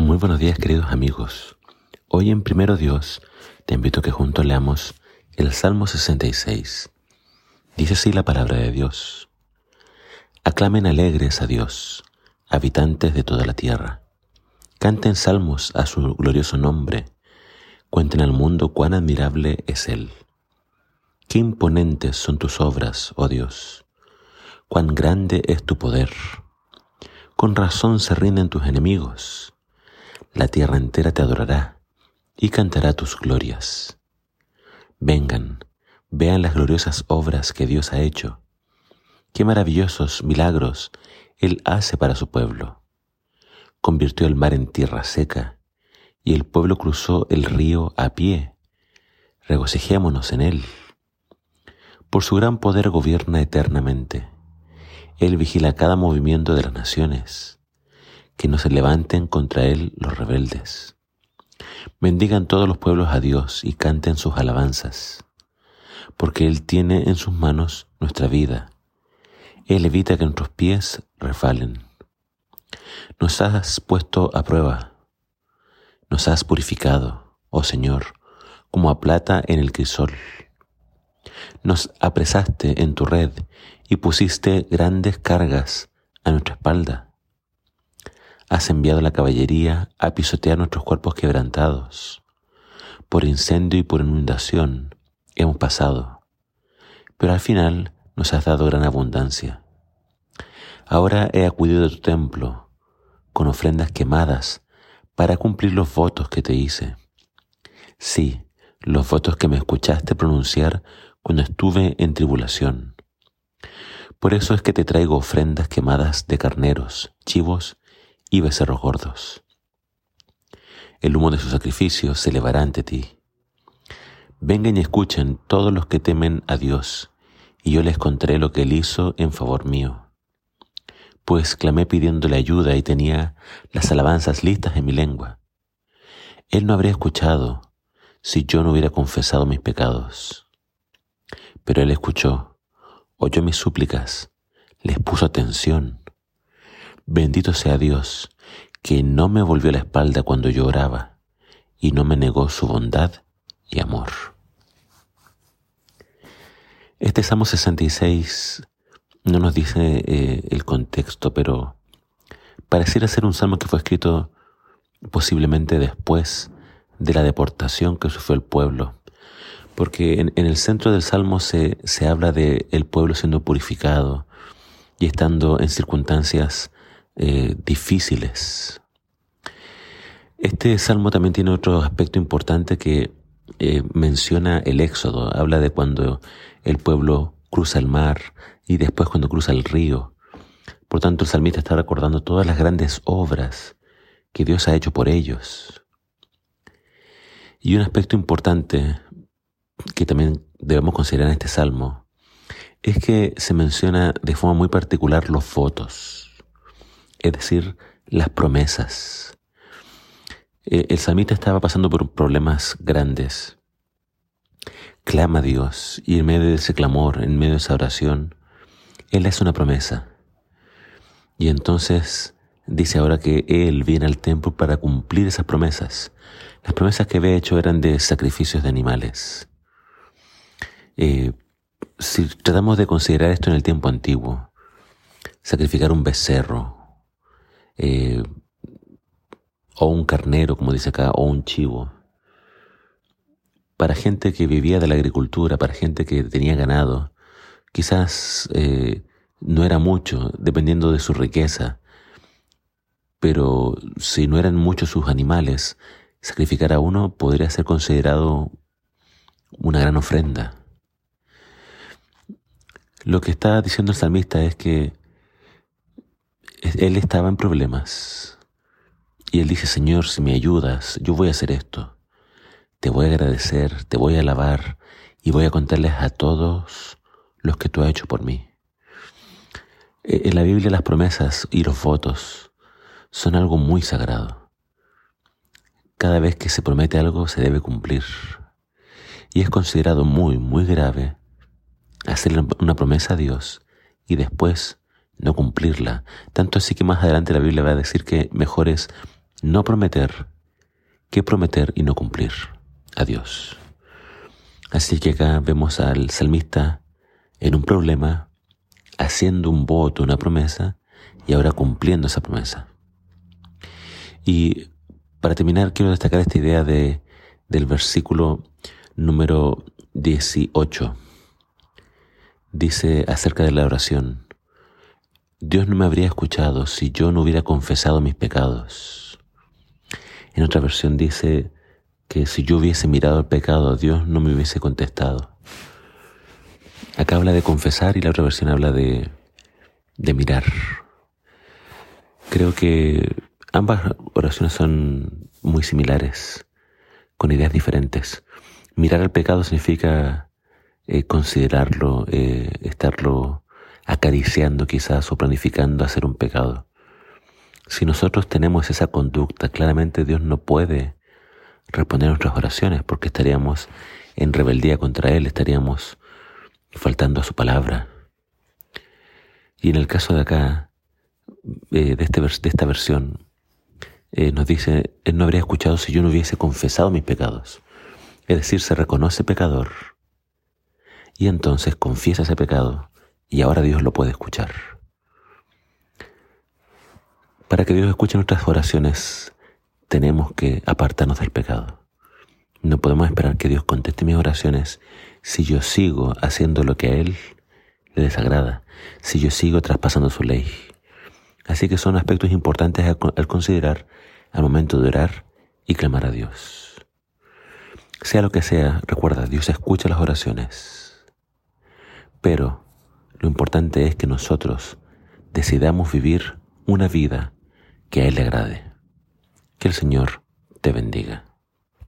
Muy buenos días queridos amigos. Hoy en Primero Dios te invito a que juntos leamos el Salmo 66. Dice así la palabra de Dios. Aclamen alegres a Dios, habitantes de toda la tierra. Canten salmos a su glorioso nombre. Cuenten al mundo cuán admirable es Él. Qué imponentes son tus obras, oh Dios. Cuán grande es tu poder. Con razón se rinden tus enemigos. La tierra entera te adorará y cantará tus glorias. Vengan, vean las gloriosas obras que Dios ha hecho. Qué maravillosos milagros Él hace para su pueblo. Convirtió el mar en tierra seca y el pueblo cruzó el río a pie. Regocijémonos en Él. Por su gran poder gobierna eternamente. Él vigila cada movimiento de las naciones. Que no se levanten contra Él los rebeldes. Bendigan todos los pueblos a Dios y canten sus alabanzas, porque Él tiene en sus manos nuestra vida. Él evita que nuestros pies refalen. Nos has puesto a prueba, nos has purificado, oh Señor, como a plata en el crisol. Nos apresaste en tu red y pusiste grandes cargas a nuestra espalda. Has enviado la caballería a pisotear nuestros cuerpos quebrantados. Por incendio y por inundación hemos pasado, pero al final nos has dado gran abundancia. Ahora he acudido a tu templo con ofrendas quemadas para cumplir los votos que te hice. Sí, los votos que me escuchaste pronunciar cuando estuve en tribulación. Por eso es que te traigo ofrendas quemadas de carneros, chivos y becerros gordos. El humo de su sacrificio se elevará ante ti. Vengan y escuchen todos los que temen a Dios, y yo les contaré lo que Él hizo en favor mío. Pues clamé pidiéndole ayuda y tenía las alabanzas listas en mi lengua. Él no habría escuchado si yo no hubiera confesado mis pecados. Pero él escuchó, oyó mis súplicas, les puso atención. Bendito sea Dios, que no me volvió la espalda cuando yo oraba y no me negó su bondad y amor. Este Salmo 66 no nos dice eh, el contexto, pero pareciera ser un salmo que fue escrito posiblemente después de la deportación que sufrió el pueblo porque en, el centro del Salmo se, se habla de el pueblo siendo purificado y estando en circunstancias eh, difíciles. Este Salmo también tiene otro aspecto importante que eh, menciona el éxodo, habla de cuando el pueblo cruza el mar y después cuando cruza el río. Por tanto, el salmista está recordando todas las grandes obras que Dios ha hecho por ellos. Y un aspecto importante que también debemos considerar en este salmo es que se menciona de forma muy particular los votos, es decir, las promesas. E, el salmista estaba pasando por problemas grandes. Clama a Dios y en medio de ese clamor, en medio de esa oración, Él hace una promesa. Y entonces dice ahora que Él viene al templo para cumplir esas promesas. Las promesas que había hecho eran de sacrificios de animales. Eh, si tratamos de considerar esto en el tiempo antiguo, sacrificar un becerro, eh, o un carnero, como dice acá, o un chivo, para gente que vivía de la agricultura, para gente que tenía ganado, quizás eh, no era mucho, dependiendo de su riqueza, pero si no eran muchos sus animales, sacrificar a uno podría ser considerado una gran ofrenda. Lo que está diciendo el salmista es que él estaba en problemas. Y él dice, Señor, si me ayudas, yo voy a hacer esto. Te voy a agradecer, te voy a alabar y voy a contarles a todos los que tú has hecho por mí. E, en la Biblia las promesas y los votos son algo muy sagrado. Cada vez que se promete algo se debe cumplir. Y es considerado muy, muy grave hacerle una promesa a Dios y después no cumplirla. Tanto así que más adelante la Biblia va a decir que mejor es no prometer que prometer y no cumplir a Dios. Así que acá vemos al salmista en un problema, haciendo un voto, una promesa, y ahora cumpliendo esa promesa. Y para terminar, quiero destacar esta idea de, del versículo número 18. Dice acerca de la oración, Dios no me habría escuchado si yo no hubiera confesado mis pecados. En otra versión dice que si yo hubiese mirado el pecado, Dios no me hubiese contestado. Acá habla de confesar y la otra versión habla de, de mirar. Creo que ambas oraciones son muy similares, con ideas diferentes. Mirar el pecado significa eh, considerarlo, eh, estarlo acariciando quizás o planificando hacer un pecado. Si nosotros tenemos esa conducta, claramente Dios no puede responder nuestras oraciones porque estaríamos en rebeldía contra Él, estaríamos faltando a su palabra. Y en el caso de acá, eh, de, este, de esta versión, eh, nos dice, Él no habría escuchado si yo no hubiese confesado mis pecados. Es decir, se reconoce pecador y entonces confiesa ese pecado y ahora Dios lo puede escuchar. Para que Dios escuche nuestras oraciones, tenemos que apartarnos del pecado. No podemos esperar que Dios conteste mis oraciones si yo sigo haciendo lo que a Él le desagrada, si yo sigo traspasando su ley. Así que son aspectos importantes al considerar al momento de orar y clamar a Dios. Sea lo que sea, recuerda, Dios escucha las oraciones. Pero lo importante es que nosotros decidamos vivir una vida que a Él le agrade. Que el Señor te bendiga.